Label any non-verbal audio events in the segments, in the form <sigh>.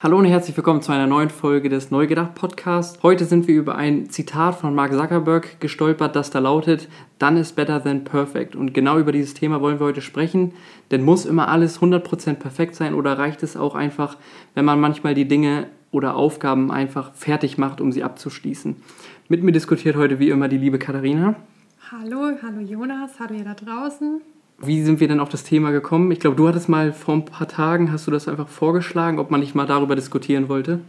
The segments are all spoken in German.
Hallo und herzlich willkommen zu einer neuen Folge des Neugedacht Podcasts. Heute sind wir über ein Zitat von Mark Zuckerberg gestolpert, das da lautet: Done is better than perfect. Und genau über dieses Thema wollen wir heute sprechen. Denn muss immer alles 100% perfekt sein oder reicht es auch einfach, wenn man manchmal die Dinge oder Aufgaben einfach fertig macht, um sie abzuschließen? Mit mir diskutiert heute wie immer die liebe Katharina. Hallo, hallo Jonas, hallo ihr da draußen. Wie sind wir denn auf das Thema gekommen? Ich glaube, du hattest mal vor ein paar Tagen, hast du das einfach vorgeschlagen, ob man nicht mal darüber diskutieren wollte?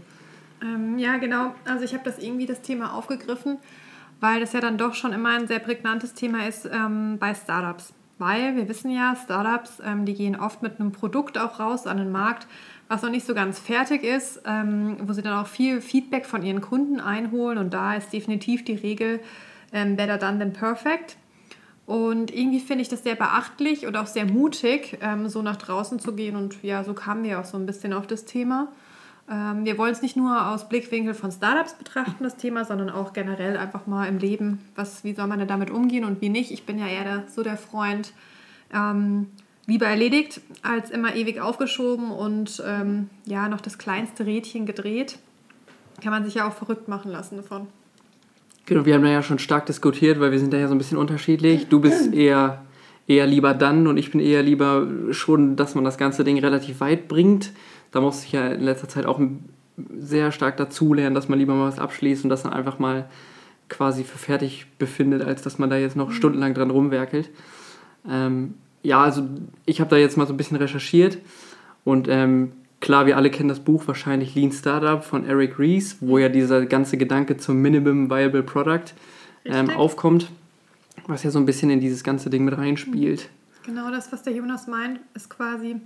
Ähm, ja, genau. Also ich habe das irgendwie das Thema aufgegriffen, weil das ja dann doch schon immer ein sehr prägnantes Thema ist ähm, bei Startups. Weil wir wissen ja, Startups, ähm, die gehen oft mit einem Produkt auch raus an den Markt, was noch nicht so ganz fertig ist, ähm, wo sie dann auch viel Feedback von ihren Kunden einholen. Und da ist definitiv die Regel ähm, better done than perfect. Und irgendwie finde ich das sehr beachtlich und auch sehr mutig, ähm, so nach draußen zu gehen. Und ja, so kamen wir auch so ein bisschen auf das Thema. Ähm, wir wollen es nicht nur aus Blickwinkel von Startups betrachten, das Thema, sondern auch generell einfach mal im Leben. Was, wie soll man denn damit umgehen und wie nicht? Ich bin ja eher der, so der Freund, ähm, lieber erledigt, als immer ewig aufgeschoben und ähm, ja, noch das kleinste Rädchen gedreht. Kann man sich ja auch verrückt machen lassen davon. Genau, wir haben da ja schon stark diskutiert, weil wir sind da ja so ein bisschen unterschiedlich. Du bist eher, eher lieber dann und ich bin eher lieber schon, dass man das ganze Ding relativ weit bringt. Da musste ich ja in letzter Zeit auch sehr stark dazulernen, dass man lieber mal was abschließt und das dann einfach mal quasi für fertig befindet, als dass man da jetzt noch mhm. stundenlang dran rumwerkelt. Ähm, ja, also ich habe da jetzt mal so ein bisschen recherchiert und ähm, Klar, wir alle kennen das Buch wahrscheinlich Lean Startup von Eric Ries, wo ja dieser ganze Gedanke zum Minimum Viable Product ähm, aufkommt, was ja so ein bisschen in dieses ganze Ding mit reinspielt. Genau das, was der Jonas meint, ist quasi,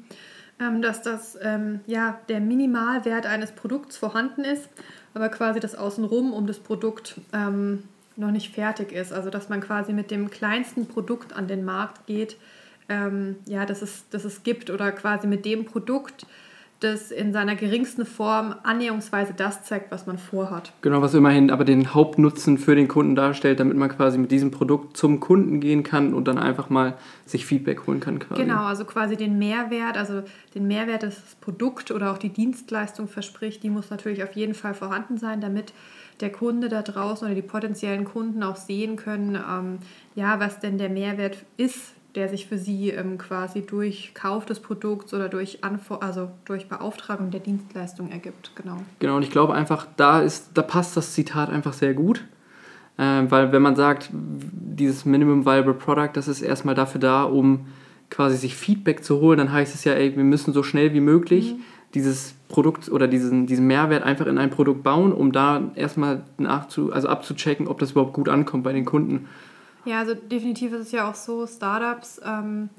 ähm, dass das ähm, ja der Minimalwert eines Produkts vorhanden ist, aber quasi das Außenrum um das Produkt ähm, noch nicht fertig ist. Also dass man quasi mit dem kleinsten Produkt an den Markt geht, ähm, ja, dass es, dass es gibt oder quasi mit dem Produkt das in seiner geringsten Form annäherungsweise das zeigt, was man vorhat. Genau, was immerhin aber den Hauptnutzen für den Kunden darstellt, damit man quasi mit diesem Produkt zum Kunden gehen kann und dann einfach mal sich Feedback holen kann. Quasi. Genau, also quasi den Mehrwert, also den Mehrwert, das das Produkt oder auch die Dienstleistung verspricht, die muss natürlich auf jeden Fall vorhanden sein, damit der Kunde da draußen oder die potenziellen Kunden auch sehen können, ähm, ja, was denn der Mehrwert ist, der sich für sie ähm, quasi durch Kauf des Produkts oder durch, Anfor also durch Beauftragung der Dienstleistung ergibt. Genau. Genau, und ich glaube einfach, da, ist, da passt das Zitat einfach sehr gut. Ähm, weil wenn man sagt, dieses Minimum Viable Product, das ist erstmal dafür da, um quasi sich Feedback zu holen, dann heißt es ja, ey, wir müssen so schnell wie möglich mhm. dieses Produkt oder diesen, diesen Mehrwert einfach in ein Produkt bauen, um da erstmal nachzu, also abzuchecken, ob das überhaupt gut ankommt bei den Kunden. Ja, also definitiv ist es ja auch so, Startups, ähm,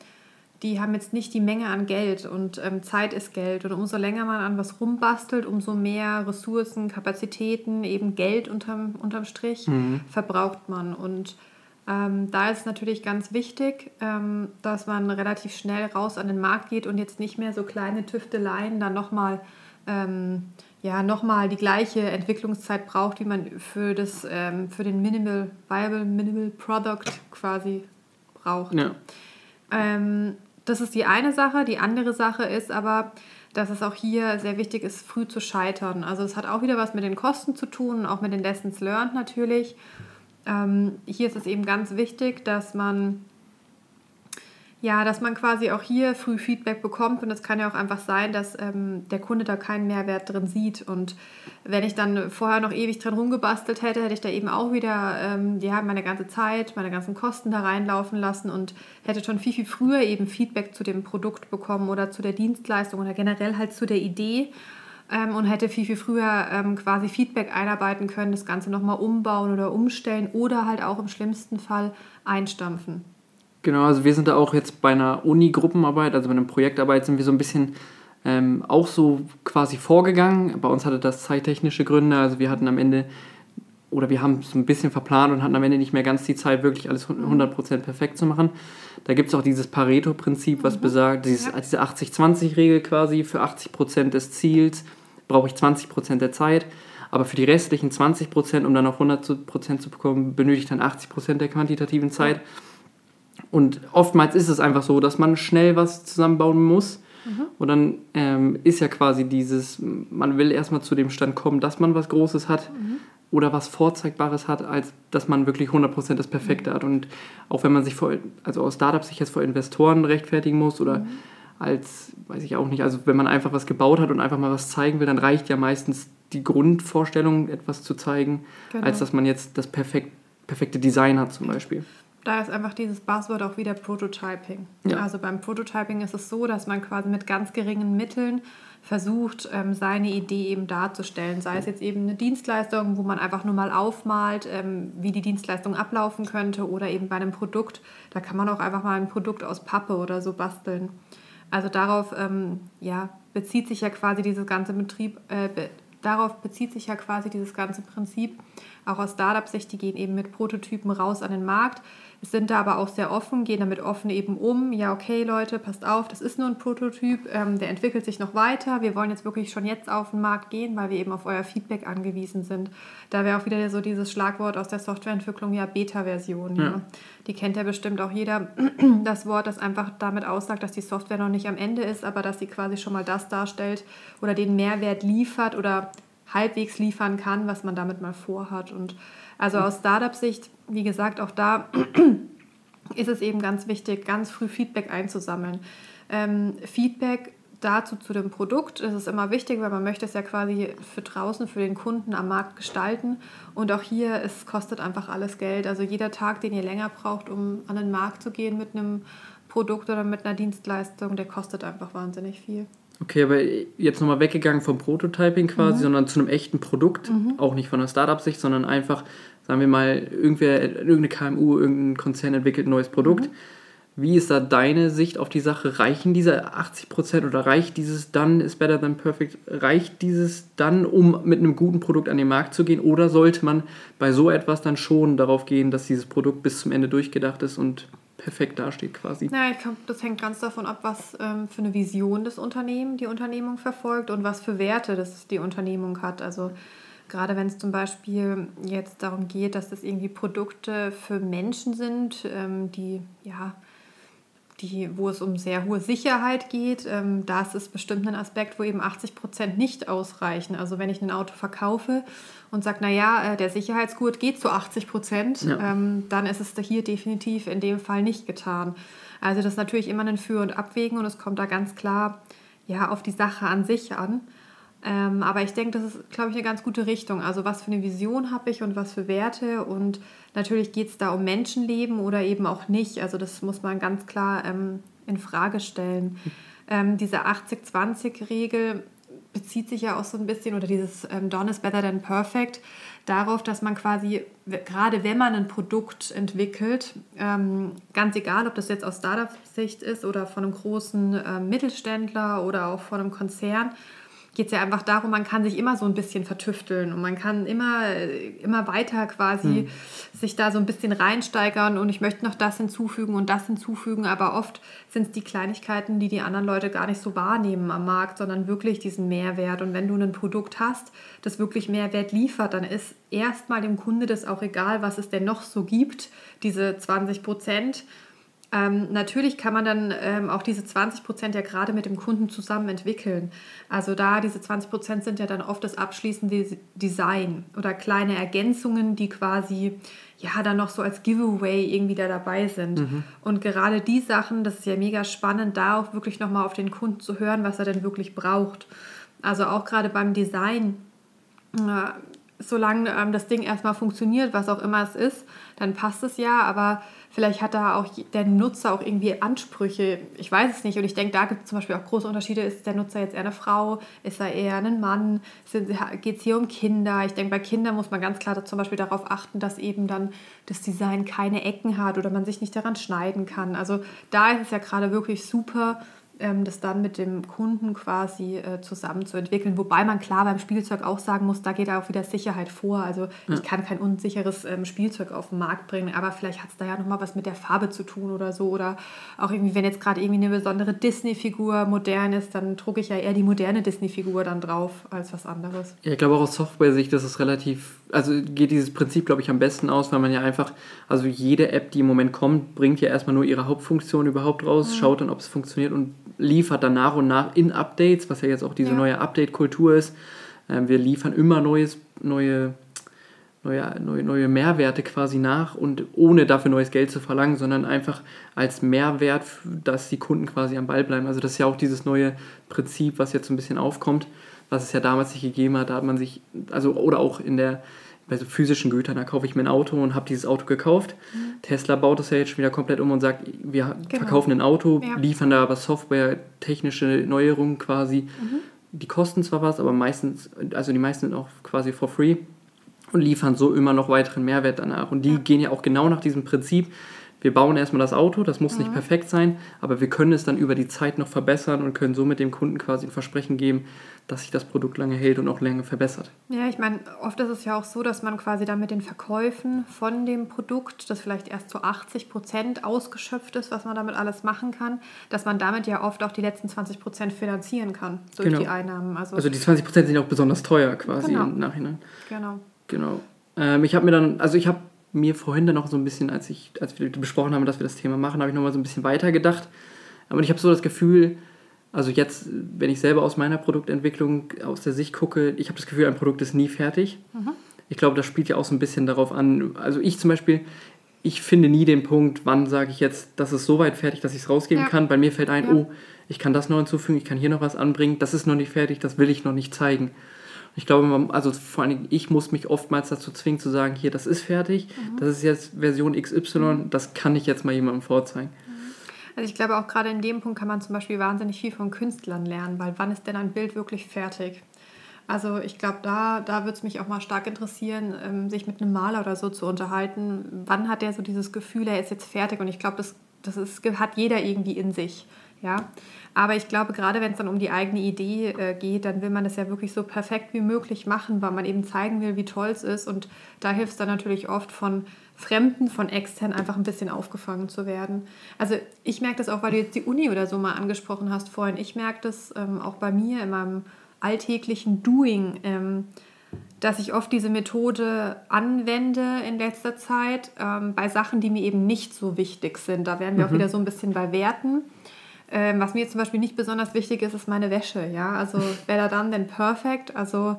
die haben jetzt nicht die Menge an Geld und ähm, Zeit ist Geld. Und umso länger man an was rumbastelt, umso mehr Ressourcen, Kapazitäten, eben Geld unterm, unterm Strich mhm. verbraucht man. Und ähm, da ist es natürlich ganz wichtig, ähm, dass man relativ schnell raus an den Markt geht und jetzt nicht mehr so kleine Tüfteleien dann nochmal ähm, ja, nochmal die gleiche Entwicklungszeit braucht, wie man für, das, ähm, für den Minimal Viable Minimal Product quasi braucht. Ja. Ähm, das ist die eine Sache. Die andere Sache ist aber, dass es auch hier sehr wichtig ist, früh zu scheitern. Also es hat auch wieder was mit den Kosten zu tun, auch mit den Lessons learned natürlich. Ähm, hier ist es eben ganz wichtig, dass man ja, dass man quasi auch hier früh Feedback bekommt und es kann ja auch einfach sein, dass ähm, der Kunde da keinen Mehrwert drin sieht. Und wenn ich dann vorher noch ewig dran rumgebastelt hätte, hätte ich da eben auch wieder ähm, ja, meine ganze Zeit, meine ganzen Kosten da reinlaufen lassen und hätte schon viel, viel früher eben Feedback zu dem Produkt bekommen oder zu der Dienstleistung oder generell halt zu der Idee. Ähm, und hätte viel, viel früher ähm, quasi Feedback einarbeiten können, das Ganze nochmal umbauen oder umstellen oder halt auch im schlimmsten Fall einstampfen. Genau, also wir sind da auch jetzt bei einer Uni-Gruppenarbeit, also bei einer Projektarbeit sind wir so ein bisschen ähm, auch so quasi vorgegangen. Bei uns hatte das zeittechnische Gründe, also wir hatten am Ende oder wir haben es ein bisschen verplant und hatten am Ende nicht mehr ganz die Zeit, wirklich alles 100% perfekt zu machen. Da gibt es auch dieses Pareto-Prinzip, was mhm. besagt, dieses, diese 80-20-Regel quasi, für 80% des Ziels brauche ich 20% der Zeit, aber für die restlichen 20%, um dann auf 100% zu bekommen, benötige ich dann 80% der quantitativen Zeit. Ja. Und oftmals ist es einfach so, dass man schnell was zusammenbauen muss. Mhm. Und dann ähm, ist ja quasi dieses, man will erstmal zu dem Stand kommen, dass man was Großes hat. Mhm oder was Vorzeigbares hat, als dass man wirklich 100% das Perfekte hat. Und auch wenn man sich vor, also aus Startups sich jetzt vor Investoren rechtfertigen muss oder mhm. als, weiß ich auch nicht, also wenn man einfach was gebaut hat und einfach mal was zeigen will, dann reicht ja meistens die Grundvorstellung, etwas zu zeigen, genau. als dass man jetzt das perfekt, perfekte Design hat zum Beispiel. Da ist einfach dieses Buzzword auch wieder Prototyping. Ja. Also beim Prototyping ist es so, dass man quasi mit ganz geringen Mitteln versucht, ähm, seine Idee eben darzustellen. Sei es jetzt eben eine Dienstleistung, wo man einfach nur mal aufmalt, ähm, wie die Dienstleistung ablaufen könnte, oder eben bei einem Produkt, da kann man auch einfach mal ein Produkt aus Pappe oder so basteln. Also darauf ähm, ja, bezieht sich ja quasi dieses ganze Betrieb, äh, darauf bezieht sich ja quasi dieses ganze Prinzip. Auch aus Startup-Sicht, die gehen eben mit Prototypen raus an den Markt sind da aber auch sehr offen, gehen damit offen eben um. Ja, okay, Leute, passt auf, das ist nur ein Prototyp, ähm, der entwickelt sich noch weiter. Wir wollen jetzt wirklich schon jetzt auf den Markt gehen, weil wir eben auf euer Feedback angewiesen sind. Da wäre auch wieder so dieses Schlagwort aus der Softwareentwicklung, ja, Beta-Version. Ja. Ja. Die kennt ja bestimmt auch jeder, <clears throat> das Wort, das einfach damit aussagt, dass die Software noch nicht am Ende ist, aber dass sie quasi schon mal das darstellt oder den Mehrwert liefert oder halbwegs liefern kann, was man damit mal vorhat. Und also aus Startup-Sicht, wie gesagt, auch da <clears throat> ist es eben ganz wichtig, ganz früh Feedback einzusammeln. Ähm, Feedback dazu zu dem Produkt ist immer wichtig, weil man möchte es ja quasi für draußen, für den Kunden am Markt gestalten. Und auch hier, es kostet einfach alles Geld. Also jeder Tag, den ihr länger braucht, um an den Markt zu gehen mit einem Produkt oder mit einer Dienstleistung, der kostet einfach wahnsinnig viel. Okay, aber jetzt nochmal weggegangen vom Prototyping quasi, mhm. sondern zu einem echten Produkt, mhm. auch nicht von der Startup-Sicht, sondern einfach, sagen wir mal, irgendwer, irgendeine KMU, irgendein Konzern entwickelt ein neues Produkt. Mhm. Wie ist da deine Sicht auf die Sache? Reichen diese 80% oder reicht dieses dann is better than perfect? Reicht dieses dann, um mit einem guten Produkt an den Markt zu gehen? Oder sollte man bei so etwas dann schon darauf gehen, dass dieses Produkt bis zum Ende durchgedacht ist und perfekt dasteht quasi. Ja, ich glaube, das hängt ganz davon ab, was ähm, für eine Vision das Unternehmen, die Unternehmung verfolgt und was für Werte das die Unternehmung hat. Also gerade wenn es zum Beispiel jetzt darum geht, dass das irgendwie Produkte für Menschen sind, ähm, die ja die, wo es um sehr hohe Sicherheit geht, ähm, da ist es bestimmt ein Aspekt, wo eben 80 Prozent nicht ausreichen. Also wenn ich ein Auto verkaufe und sage, naja, äh, der Sicherheitsgurt geht zu 80 Prozent, ja. ähm, dann ist es hier definitiv in dem Fall nicht getan. Also das ist natürlich immer ein Für und Abwägen und es kommt da ganz klar ja, auf die Sache an sich an. Ähm, aber ich denke, das ist, glaube ich, eine ganz gute Richtung. Also was für eine Vision habe ich und was für Werte. Und natürlich geht es da um Menschenleben oder eben auch nicht. Also das muss man ganz klar ähm, in Frage stellen. Ähm, diese 80-20-Regel bezieht sich ja auch so ein bisschen, oder dieses ähm, Done is better than perfect, darauf, dass man quasi, gerade wenn man ein Produkt entwickelt, ähm, ganz egal, ob das jetzt aus Startup-Sicht ist oder von einem großen äh, Mittelständler oder auch von einem Konzern, geht es ja einfach darum, man kann sich immer so ein bisschen vertüfteln und man kann immer, immer weiter quasi hm. sich da so ein bisschen reinsteigern und ich möchte noch das hinzufügen und das hinzufügen, aber oft sind es die Kleinigkeiten, die die anderen Leute gar nicht so wahrnehmen am Markt, sondern wirklich diesen Mehrwert. Und wenn du ein Produkt hast, das wirklich Mehrwert liefert, dann ist erstmal dem Kunde das auch egal, was es denn noch so gibt, diese 20 Prozent ähm, natürlich kann man dann ähm, auch diese 20 Prozent ja gerade mit dem Kunden zusammen entwickeln. Also da diese 20 Prozent sind ja dann oft das abschließende Design oder kleine Ergänzungen, die quasi ja dann noch so als Giveaway irgendwie da dabei sind. Mhm. Und gerade die Sachen, das ist ja mega spannend, da auch wirklich nochmal auf den Kunden zu hören, was er denn wirklich braucht. Also auch gerade beim Design. Äh, solange ähm, das Ding erstmal funktioniert, was auch immer es ist, dann passt es ja, aber Vielleicht hat da auch der Nutzer auch irgendwie Ansprüche. Ich weiß es nicht. Und ich denke, da gibt es zum Beispiel auch große Unterschiede. Ist der Nutzer jetzt eher eine Frau? Ist er eher ein Mann? Geht es hier um Kinder? Ich denke, bei Kindern muss man ganz klar zum Beispiel darauf achten, dass eben dann das Design keine Ecken hat oder man sich nicht daran schneiden kann. Also da ist es ja gerade wirklich super, das dann mit dem Kunden quasi äh, zusammen zu entwickeln. Wobei man klar beim Spielzeug auch sagen muss, da geht auch wieder Sicherheit vor. Also ja. ich kann kein unsicheres ähm, Spielzeug auf den Markt bringen, aber vielleicht hat es da ja nochmal was mit der Farbe zu tun oder so. Oder auch irgendwie, wenn jetzt gerade irgendwie eine besondere Disney-Figur modern ist, dann drucke ich ja eher die moderne Disney-Figur dann drauf als was anderes. Ja, ich glaube auch aus Software-Sicht ist es relativ also geht dieses Prinzip, glaube ich, am besten aus, weil man ja einfach, also jede App, die im Moment kommt, bringt ja erstmal nur ihre Hauptfunktion überhaupt raus, mhm. schaut dann, ob es funktioniert und liefert dann nach und nach in Updates, was ja jetzt auch diese ja. neue Update-Kultur ist. Ähm, wir liefern immer neues, neue, neue, neue, neue Mehrwerte quasi nach und ohne dafür neues Geld zu verlangen, sondern einfach als Mehrwert, dass die Kunden quasi am Ball bleiben. Also das ist ja auch dieses neue Prinzip, was jetzt so ein bisschen aufkommt was es ja damals nicht gegeben hat. Da hat man sich, also oder auch in der bei so physischen Gütern, da kaufe ich mir ein Auto und habe dieses Auto gekauft. Mhm. Tesla baut das ja jetzt schon wieder komplett um und sagt, wir genau. verkaufen ein Auto, ja. liefern da aber Software, technische Neuerungen quasi. Mhm. Die kosten zwar was, aber meistens, also die meisten sind auch quasi for free und liefern so immer noch weiteren Mehrwert danach. Und die ja. gehen ja auch genau nach diesem Prinzip wir bauen erstmal das Auto, das muss mhm. nicht perfekt sein, aber wir können es dann über die Zeit noch verbessern und können somit dem Kunden quasi ein Versprechen geben, dass sich das Produkt lange hält und auch lange verbessert. Ja, ich meine, oft ist es ja auch so, dass man quasi dann mit den Verkäufen von dem Produkt, das vielleicht erst zu 80 Prozent ausgeschöpft ist, was man damit alles machen kann, dass man damit ja oft auch die letzten 20 Prozent finanzieren kann durch genau. die Einnahmen. Also, also die 20 Prozent sind auch besonders teuer quasi genau. im Nachhinein. Genau. Genau. Ähm, ich habe mir dann, also ich habe mir vorhin dann noch so ein bisschen, als, ich, als wir besprochen haben, dass wir das Thema machen, habe ich nochmal so ein bisschen weiter gedacht. Aber ich habe so das Gefühl, also jetzt, wenn ich selber aus meiner Produktentwicklung aus der Sicht gucke, ich habe das Gefühl, ein Produkt ist nie fertig. Mhm. Ich glaube, das spielt ja auch so ein bisschen darauf an. Also ich zum Beispiel, ich finde nie den Punkt, wann sage ich jetzt, das ist so weit fertig, dass ich es rausgeben ja. kann. Bei mir fällt ein, ja. oh, ich kann das noch hinzufügen, ich kann hier noch was anbringen, das ist noch nicht fertig, das will ich noch nicht zeigen. Ich glaube, man, also vor allem ich muss mich oftmals dazu zwingen zu sagen, hier, das ist fertig, mhm. das ist jetzt Version XY, mhm. das kann ich jetzt mal jemandem vorzeigen. Also ich glaube auch gerade in dem Punkt kann man zum Beispiel wahnsinnig viel von Künstlern lernen, weil wann ist denn ein Bild wirklich fertig? Also ich glaube, da, da würde es mich auch mal stark interessieren, ähm, sich mit einem Maler oder so zu unterhalten. Wann hat der so dieses Gefühl, er ist jetzt fertig? Und ich glaube, das, das ist, hat jeder irgendwie in sich. Ja? Aber ich glaube, gerade wenn es dann um die eigene Idee äh, geht, dann will man das ja wirklich so perfekt wie möglich machen, weil man eben zeigen will, wie toll es ist. Und da hilft es dann natürlich oft von Fremden, von extern einfach ein bisschen aufgefangen zu werden. Also ich merke das auch, weil du jetzt die Uni oder so mal angesprochen hast vorhin. Ich merke das ähm, auch bei mir in meinem alltäglichen Doing. Ähm, dass ich oft diese Methode anwende in letzter Zeit ähm, bei Sachen, die mir eben nicht so wichtig sind. Da wären wir mhm. auch wieder so ein bisschen bei Werten. Ähm, was mir zum Beispiel nicht besonders wichtig ist, ist meine Wäsche. Ja, also da dann denn perfekt. Also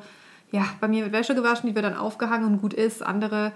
ja, bei mir wird Wäsche gewaschen, die wird dann aufgehangen und gut ist. Andere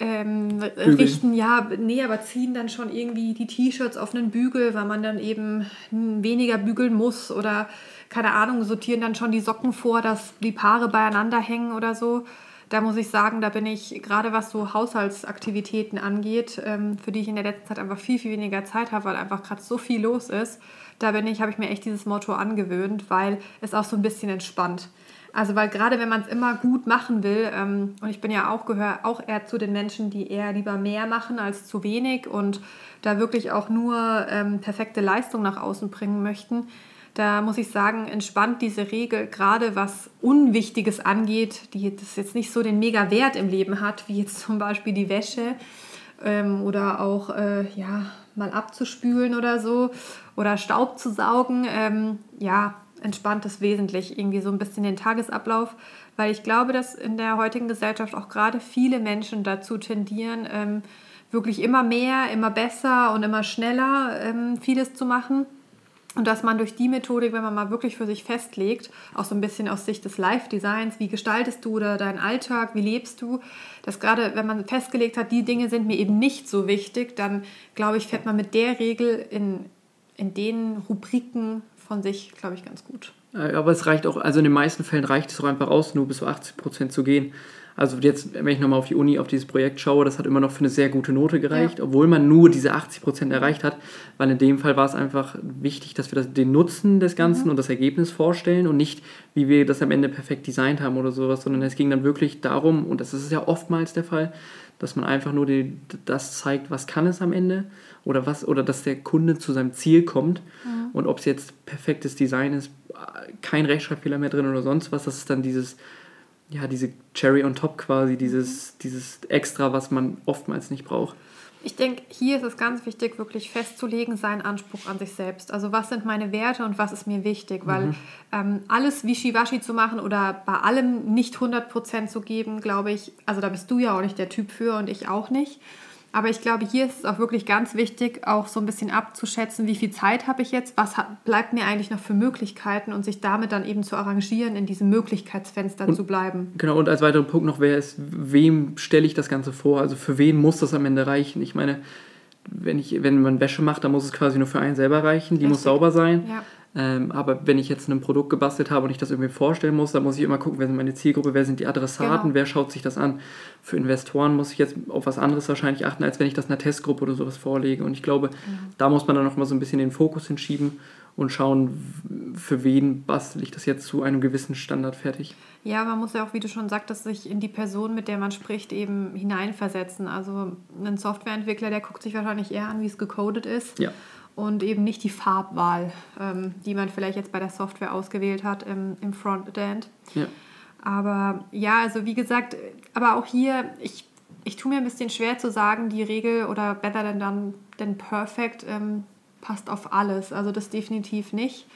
ähm, richten, ja, nee, aber ziehen dann schon irgendwie die T-Shirts auf einen Bügel, weil man dann eben weniger bügeln muss oder keine Ahnung, sortieren dann schon die Socken vor, dass die Paare beieinander hängen oder so da muss ich sagen, da bin ich gerade was so Haushaltsaktivitäten angeht, ähm, für die ich in der letzten Zeit einfach viel, viel weniger Zeit habe, weil einfach gerade so viel los ist. Da bin ich, habe ich mir echt dieses Motto angewöhnt, weil es auch so ein bisschen entspannt. Also weil gerade wenn man es immer gut machen will, ähm, und ich bin ja auch, gehöre auch eher zu den Menschen, die eher lieber mehr machen als zu wenig und da wirklich auch nur ähm, perfekte Leistung nach außen bringen möchten, da muss ich sagen, entspannt diese Regel, gerade was Unwichtiges angeht, die das jetzt nicht so den mega Wert im Leben hat, wie jetzt zum Beispiel die Wäsche ähm, oder auch äh, ja, mal abzuspülen oder so oder Staub zu saugen. Ähm, ja, entspannt es wesentlich irgendwie so ein bisschen den Tagesablauf, weil ich glaube, dass in der heutigen Gesellschaft auch gerade viele Menschen dazu tendieren, ähm, wirklich immer mehr, immer besser und immer schneller ähm, vieles zu machen. Und dass man durch die Methodik, wenn man mal wirklich für sich festlegt, auch so ein bisschen aus Sicht des Live-Designs, wie gestaltest du oder deinen Alltag, wie lebst du, dass gerade wenn man festgelegt hat, die Dinge sind mir eben nicht so wichtig, dann glaube ich, fährt man mit der Regel in, in den Rubriken von sich, glaube ich, ganz gut. Aber es reicht auch, also in den meisten Fällen reicht es auch einfach aus, nur bis zu 80 Prozent zu gehen. Also jetzt, wenn ich nochmal auf die Uni, auf dieses Projekt schaue, das hat immer noch für eine sehr gute Note gereicht, ja. obwohl man nur diese 80 Prozent erreicht hat, weil in dem Fall war es einfach wichtig, dass wir das, den Nutzen des Ganzen mhm. und das Ergebnis vorstellen und nicht, wie wir das am Ende perfekt designt haben oder sowas, sondern es ging dann wirklich darum, und das ist ja oftmals der Fall, dass man einfach nur die, das zeigt, was kann es am Ende oder was oder dass der Kunde zu seinem Ziel kommt mhm. und ob es jetzt perfektes Design ist, kein Rechtschreibfehler mehr drin oder sonst was, das ist dann dieses ja, diese Cherry on top quasi, dieses, dieses Extra, was man oftmals nicht braucht. Ich denke, hier ist es ganz wichtig, wirklich festzulegen, seinen Anspruch an sich selbst. Also was sind meine Werte und was ist mir wichtig? Weil mhm. ähm, alles wischiwaschi zu machen oder bei allem nicht 100% zu geben, glaube ich, also da bist du ja auch nicht der Typ für und ich auch nicht. Aber ich glaube, hier ist es auch wirklich ganz wichtig, auch so ein bisschen abzuschätzen, wie viel Zeit habe ich jetzt, was hat, bleibt mir eigentlich noch für Möglichkeiten und sich damit dann eben zu arrangieren, in diesem Möglichkeitsfenster und, zu bleiben. Genau, und als weiterer Punkt noch, wer ist, wem stelle ich das Ganze vor? Also für wen muss das am Ende reichen? Ich meine, wenn, ich, wenn man Wäsche macht, dann muss es quasi nur für einen selber reichen, die Richtig. muss sauber sein. Ja. Ähm, aber wenn ich jetzt ein Produkt gebastelt habe und ich das irgendwie vorstellen muss, dann muss ich immer gucken, wer sind meine Zielgruppe, wer sind die Adressaten, genau. wer schaut sich das an. Für Investoren muss ich jetzt auf was anderes wahrscheinlich achten, als wenn ich das einer Testgruppe oder sowas vorlege. Und ich glaube, mhm. da muss man dann nochmal so ein bisschen den Fokus hinschieben und schauen, für wen bastel ich das jetzt zu einem gewissen Standard fertig. Ja, man muss ja auch, wie du schon sagtest, sich in die Person, mit der man spricht, eben hineinversetzen. Also ein Softwareentwickler, der guckt sich wahrscheinlich eher an, wie es gecodet ist. Ja und eben nicht die Farbwahl, ähm, die man vielleicht jetzt bei der Software ausgewählt hat im, im Frontend. Ja. Aber ja, also wie gesagt, aber auch hier, ich, ich tue mir ein bisschen schwer zu sagen, die Regel oder better than done than perfect ähm, passt auf alles. Also das definitiv nicht.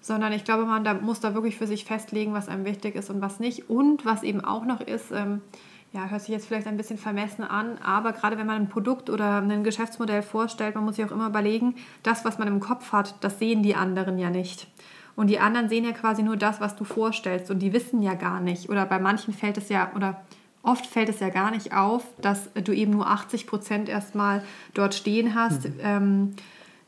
Sondern ich glaube, man da muss da wirklich für sich festlegen, was einem wichtig ist und was nicht. Und was eben auch noch ist, ähm, ja, hört sich jetzt vielleicht ein bisschen vermessen an, aber gerade wenn man ein Produkt oder ein Geschäftsmodell vorstellt, man muss sich auch immer überlegen, das, was man im Kopf hat, das sehen die anderen ja nicht. Und die anderen sehen ja quasi nur das, was du vorstellst und die wissen ja gar nicht. Oder bei manchen fällt es ja, oder oft fällt es ja gar nicht auf, dass du eben nur 80 Prozent erstmal dort stehen hast. Mhm. Ähm,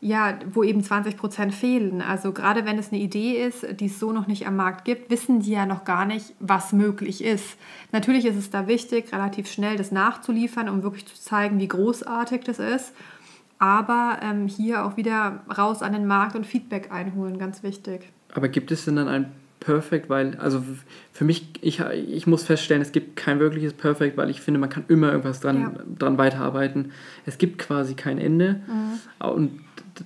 ja, wo eben 20 Prozent fehlen. Also gerade wenn es eine Idee ist, die es so noch nicht am Markt gibt, wissen die ja noch gar nicht, was möglich ist. Natürlich ist es da wichtig, relativ schnell das nachzuliefern, um wirklich zu zeigen, wie großartig das ist. Aber ähm, hier auch wieder raus an den Markt und Feedback einholen, ganz wichtig. Aber gibt es denn dann ein Perfect, weil, also für mich, ich, ich muss feststellen, es gibt kein wirkliches Perfect, weil ich finde, man kann immer irgendwas dran, ja. dran weiterarbeiten. Es gibt quasi kein Ende. Mhm. Und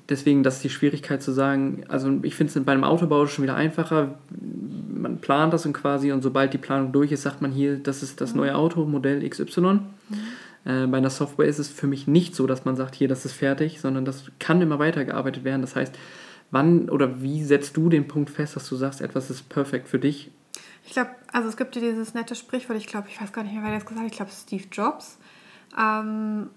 deswegen, das ist die Schwierigkeit zu sagen, also ich finde es bei einem Autobau schon wieder einfacher. Man plant das und quasi und sobald die Planung durch ist, sagt man hier, das ist das mhm. neue Auto, Modell XY. Mhm. Äh, bei einer Software ist es für mich nicht so, dass man sagt, hier, das ist fertig, sondern das kann immer weitergearbeitet werden. Das heißt, wann oder wie setzt du den Punkt fest, dass du sagst, etwas ist perfekt für dich? Ich glaube, also es gibt ja dieses nette Sprichwort, ich glaube, ich weiß gar nicht mehr, wer das gesagt hat, ich glaube, Steve Jobs. Ähm,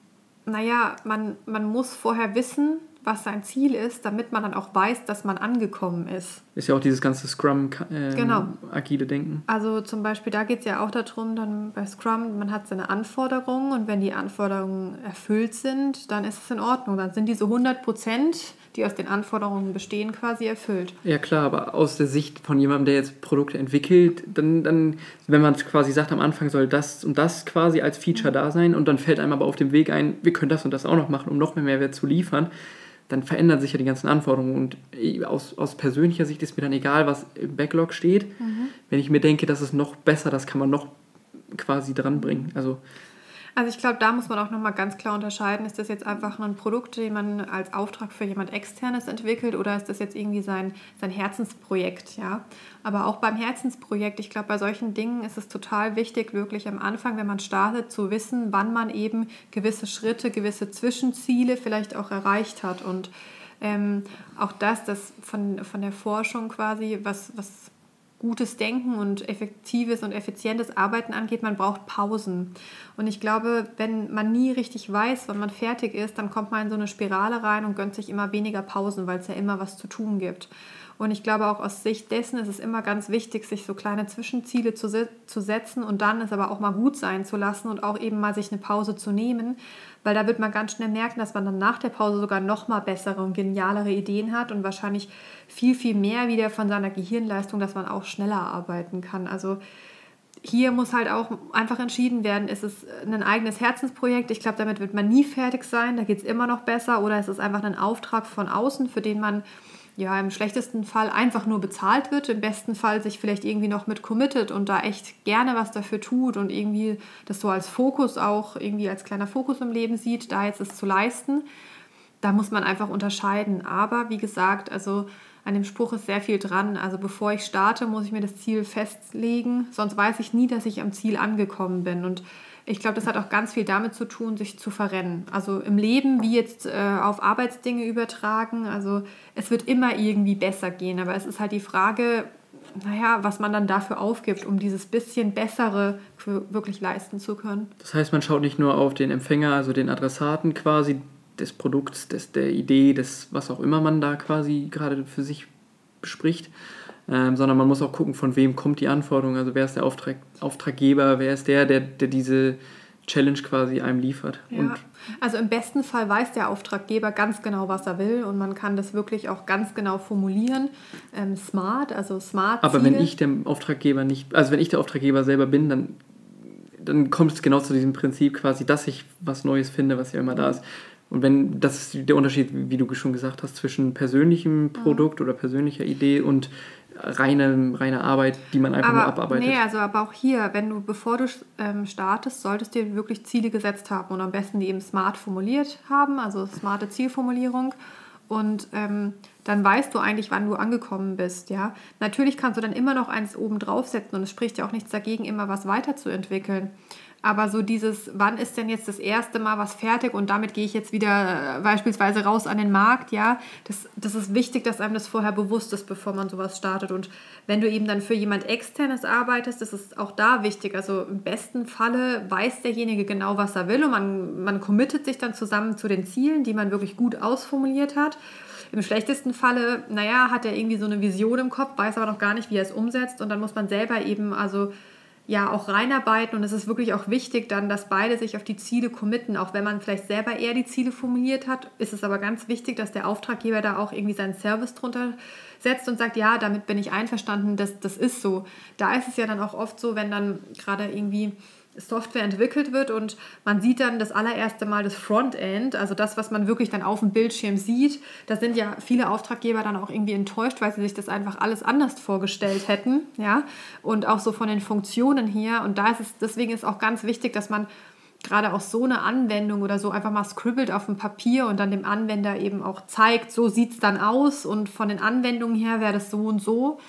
naja, man, man muss vorher wissen, was sein Ziel ist, damit man dann auch weiß, dass man angekommen ist. Ist ja auch dieses ganze Scrum äh, genau. agile Denken. Also zum Beispiel, da geht es ja auch darum, dann bei Scrum, man hat seine Anforderungen und wenn die Anforderungen erfüllt sind, dann ist es in Ordnung. Dann sind diese 100 Prozent, die aus den Anforderungen bestehen, quasi erfüllt. Ja klar, aber aus der Sicht von jemandem, der jetzt Produkte entwickelt, dann, dann wenn man quasi sagt, am Anfang soll das und das quasi als Feature da sein und dann fällt einem aber auf dem Weg ein, wir können das und das auch noch machen, um noch mehr Mehrwert zu liefern, dann verändern sich ja die ganzen Anforderungen. Und aus, aus persönlicher Sicht ist mir dann egal, was im Backlog steht. Mhm. Wenn ich mir denke, das ist noch besser, das kann man noch quasi dranbringen. Also also ich glaube, da muss man auch nochmal ganz klar unterscheiden, ist das jetzt einfach ein Produkt, den man als Auftrag für jemand externes entwickelt oder ist das jetzt irgendwie sein, sein Herzensprojekt, ja? Aber auch beim Herzensprojekt, ich glaube, bei solchen Dingen ist es total wichtig, wirklich am Anfang, wenn man startet, zu wissen, wann man eben gewisse Schritte, gewisse Zwischenziele vielleicht auch erreicht hat und ähm, auch das, das von, von der Forschung quasi, was, was gutes Denken und effektives und effizientes Arbeiten angeht, man braucht Pausen. Und ich glaube, wenn man nie richtig weiß, wann man fertig ist, dann kommt man in so eine Spirale rein und gönnt sich immer weniger Pausen, weil es ja immer was zu tun gibt. Und ich glaube auch aus Sicht dessen ist es immer ganz wichtig, sich so kleine Zwischenziele zu, zu setzen und dann es aber auch mal gut sein zu lassen und auch eben mal sich eine Pause zu nehmen, weil da wird man ganz schnell merken, dass man dann nach der Pause sogar noch mal bessere und genialere Ideen hat und wahrscheinlich viel, viel mehr wieder von seiner Gehirnleistung, dass man auch schneller arbeiten kann. Also hier muss halt auch einfach entschieden werden, ist es ein eigenes Herzensprojekt, ich glaube, damit wird man nie fertig sein, da geht es immer noch besser, oder ist es einfach ein Auftrag von außen, für den man ja im schlechtesten Fall einfach nur bezahlt wird, im besten Fall sich vielleicht irgendwie noch mit committet und da echt gerne was dafür tut und irgendwie das so als Fokus auch irgendwie als kleiner Fokus im Leben sieht, da jetzt es zu leisten. Da muss man einfach unterscheiden. Aber wie gesagt, also an dem Spruch ist sehr viel dran. Also bevor ich starte, muss ich mir das Ziel festlegen, sonst weiß ich nie, dass ich am Ziel angekommen bin. Und ich glaube, das hat auch ganz viel damit zu tun, sich zu verrennen. Also im Leben wie jetzt äh, auf Arbeitsdinge übertragen. Also es wird immer irgendwie besser gehen, aber es ist halt die Frage, naja, was man dann dafür aufgibt, um dieses bisschen Bessere wirklich leisten zu können. Das heißt, man schaut nicht nur auf den Empfänger, also den Adressaten quasi des Produkts, des, der Idee, des was auch immer man da quasi gerade für sich bespricht, ähm, sondern man muss auch gucken, von wem kommt die Anforderung, also wer ist der Auftrag, Auftraggeber, wer ist der, der, der diese Challenge quasi einem liefert. Ja. Und also im besten Fall weiß der Auftraggeber ganz genau, was er will und man kann das wirklich auch ganz genau formulieren. Ähm, smart, also smart. Aber wenn ich der Auftraggeber nicht, also wenn ich der Auftraggeber selber bin, dann, dann kommt es genau zu diesem Prinzip quasi, dass ich was Neues finde, was ja immer da ist. Und wenn, das ist der Unterschied, wie du schon gesagt hast, zwischen persönlichem Produkt ja. oder persönlicher Idee und reine, reine Arbeit, die man einfach aber, nur abarbeitet. Nee, also aber auch hier, wenn du, bevor du ähm, startest, solltest du dir wirklich Ziele gesetzt haben und am besten die eben smart formuliert haben, also smarte Zielformulierung. Und ähm, dann weißt du eigentlich, wann du angekommen bist. Ja? Natürlich kannst du dann immer noch eins oben draufsetzen und es spricht ja auch nichts dagegen, immer was weiterzuentwickeln. Aber so dieses, wann ist denn jetzt das erste Mal was fertig und damit gehe ich jetzt wieder äh, beispielsweise raus an den Markt, ja, das, das ist wichtig, dass einem das vorher bewusst ist, bevor man sowas startet. Und wenn du eben dann für jemand externes arbeitest, das ist auch da wichtig. Also im besten Falle weiß derjenige genau, was er will und man, man committet sich dann zusammen zu den Zielen, die man wirklich gut ausformuliert hat. Im schlechtesten Falle, naja, hat er irgendwie so eine Vision im Kopf, weiß aber noch gar nicht, wie er es umsetzt und dann muss man selber eben also ja auch reinarbeiten und es ist wirklich auch wichtig dann, dass beide sich auf die Ziele committen, auch wenn man vielleicht selber eher die Ziele formuliert hat, ist es aber ganz wichtig, dass der Auftraggeber da auch irgendwie seinen Service drunter setzt und sagt, ja, damit bin ich einverstanden, das, das ist so. Da ist es ja dann auch oft so, wenn dann gerade irgendwie Software entwickelt wird und man sieht dann das allererste Mal das Frontend, also das, was man wirklich dann auf dem Bildschirm sieht. Da sind ja viele Auftraggeber dann auch irgendwie enttäuscht, weil sie sich das einfach alles anders vorgestellt hätten, ja. Und auch so von den Funktionen her. Und da ist es, deswegen ist auch ganz wichtig, dass man gerade auch so eine Anwendung oder so einfach mal scribbelt auf dem Papier und dann dem Anwender eben auch zeigt, so sieht es dann aus und von den Anwendungen her wäre das so und so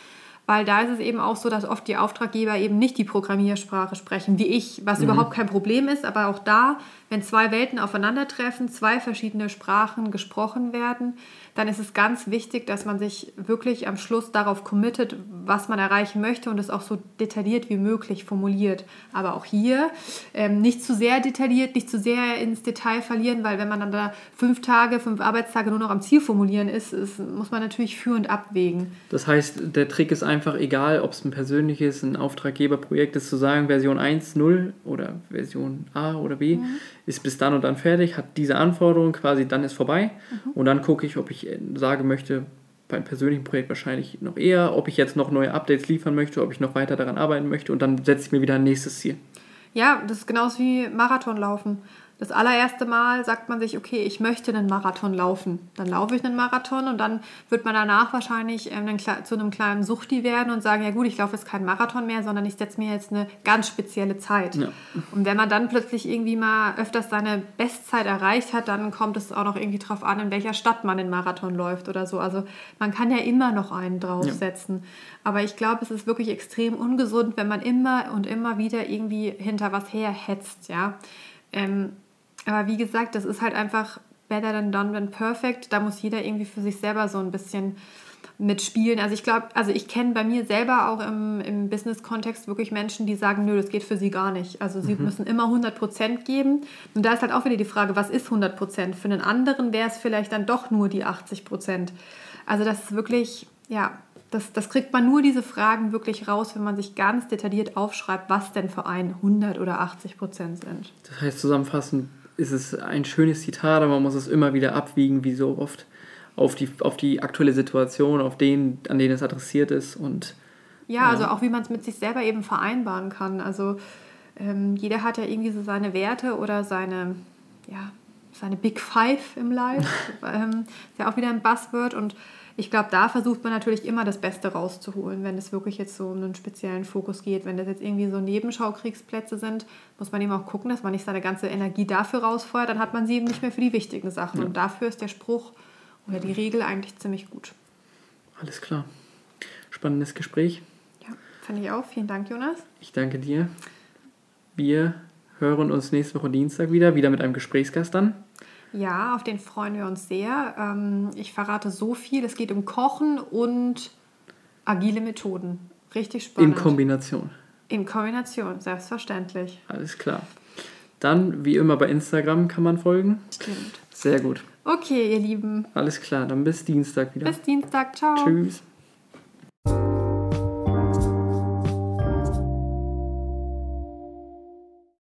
weil da ist es eben auch so, dass oft die Auftraggeber eben nicht die Programmiersprache sprechen, wie ich, was mhm. überhaupt kein Problem ist, aber auch da, wenn zwei Welten aufeinandertreffen, zwei verschiedene Sprachen gesprochen werden, dann ist es ganz wichtig, dass man sich wirklich am Schluss darauf committet, was man erreichen möchte und es auch so detailliert wie möglich formuliert. Aber auch hier ähm, nicht zu sehr detailliert, nicht zu sehr ins Detail verlieren, weil wenn man dann da fünf Tage, fünf Arbeitstage nur noch am Ziel formulieren ist, ist muss man natürlich führend abwägen. Das heißt, der Trick ist einfach, egal ob es ein persönliches, ein Auftraggeberprojekt ist, zu sagen, Version 1, 0 oder Version A oder B, mhm. ist bis dann und dann fertig, hat diese Anforderungen quasi, dann ist vorbei. Mhm. Und dann gucke ich, ob ich sagen möchte, beim persönlichen Projekt wahrscheinlich noch eher, ob ich jetzt noch neue Updates liefern möchte, ob ich noch weiter daran arbeiten möchte und dann setze ich mir wieder ein nächstes Ziel. Ja, das ist genauso wie Marathon laufen. Das allererste Mal sagt man sich, okay, ich möchte einen Marathon laufen. Dann laufe ich einen Marathon und dann wird man danach wahrscheinlich ähm, zu einem kleinen Suchti werden und sagen, ja gut, ich laufe jetzt keinen Marathon mehr, sondern ich setze mir jetzt eine ganz spezielle Zeit. Ja. Und wenn man dann plötzlich irgendwie mal öfters seine Bestzeit erreicht hat, dann kommt es auch noch irgendwie drauf an, in welcher Stadt man den Marathon läuft oder so. Also man kann ja immer noch einen draufsetzen. Ja. Aber ich glaube, es ist wirklich extrem ungesund, wenn man immer und immer wieder irgendwie hinter was herhetzt, ja. Ähm, aber wie gesagt, das ist halt einfach better than done than perfect. Da muss jeder irgendwie für sich selber so ein bisschen mitspielen. Also ich glaube, also ich kenne bei mir selber auch im, im Business-Kontext wirklich Menschen, die sagen, nö, das geht für sie gar nicht. Also sie mhm. müssen immer 100% geben. Und da ist halt auch wieder die Frage, was ist 100%? Für einen anderen wäre es vielleicht dann doch nur die 80%. Also das ist wirklich, ja, das, das kriegt man nur diese Fragen wirklich raus, wenn man sich ganz detailliert aufschreibt, was denn für einen 100 oder 80% sind. Das heißt zusammenfassend, ist es ein schönes Zitat, aber man muss es immer wieder abwiegen, wie so oft, auf die, auf die aktuelle Situation, auf den, an den es adressiert ist. Und, ja, ja. also auch wie man es mit sich selber eben vereinbaren kann. Also ähm, jeder hat ja irgendwie so seine Werte oder seine, ja, seine Big Five im Life. <laughs> ähm, ist ja auch wieder ein Buzzword und ich glaube, da versucht man natürlich immer das Beste rauszuholen, wenn es wirklich jetzt so um einen speziellen Fokus geht. Wenn das jetzt irgendwie so Nebenschaukriegsplätze sind, muss man eben auch gucken, dass man nicht seine ganze Energie dafür rausfeuert. Dann hat man sie eben nicht mehr für die wichtigen Sachen. Ja. Und dafür ist der Spruch oder die Regel eigentlich ziemlich gut. Alles klar. Spannendes Gespräch. Ja, fand ich auch. Vielen Dank, Jonas. Ich danke dir. Wir hören uns nächste Woche Dienstag wieder, wieder mit einem Gesprächsgast dann. Ja, auf den freuen wir uns sehr. Ähm, ich verrate so viel. Es geht um Kochen und agile Methoden. Richtig spannend. In Kombination. In Kombination, selbstverständlich. Alles klar. Dann, wie immer, bei Instagram kann man folgen. Stimmt. Sehr gut. Okay, ihr Lieben. Alles klar, dann bis Dienstag wieder. Bis Dienstag. Ciao. Tschüss.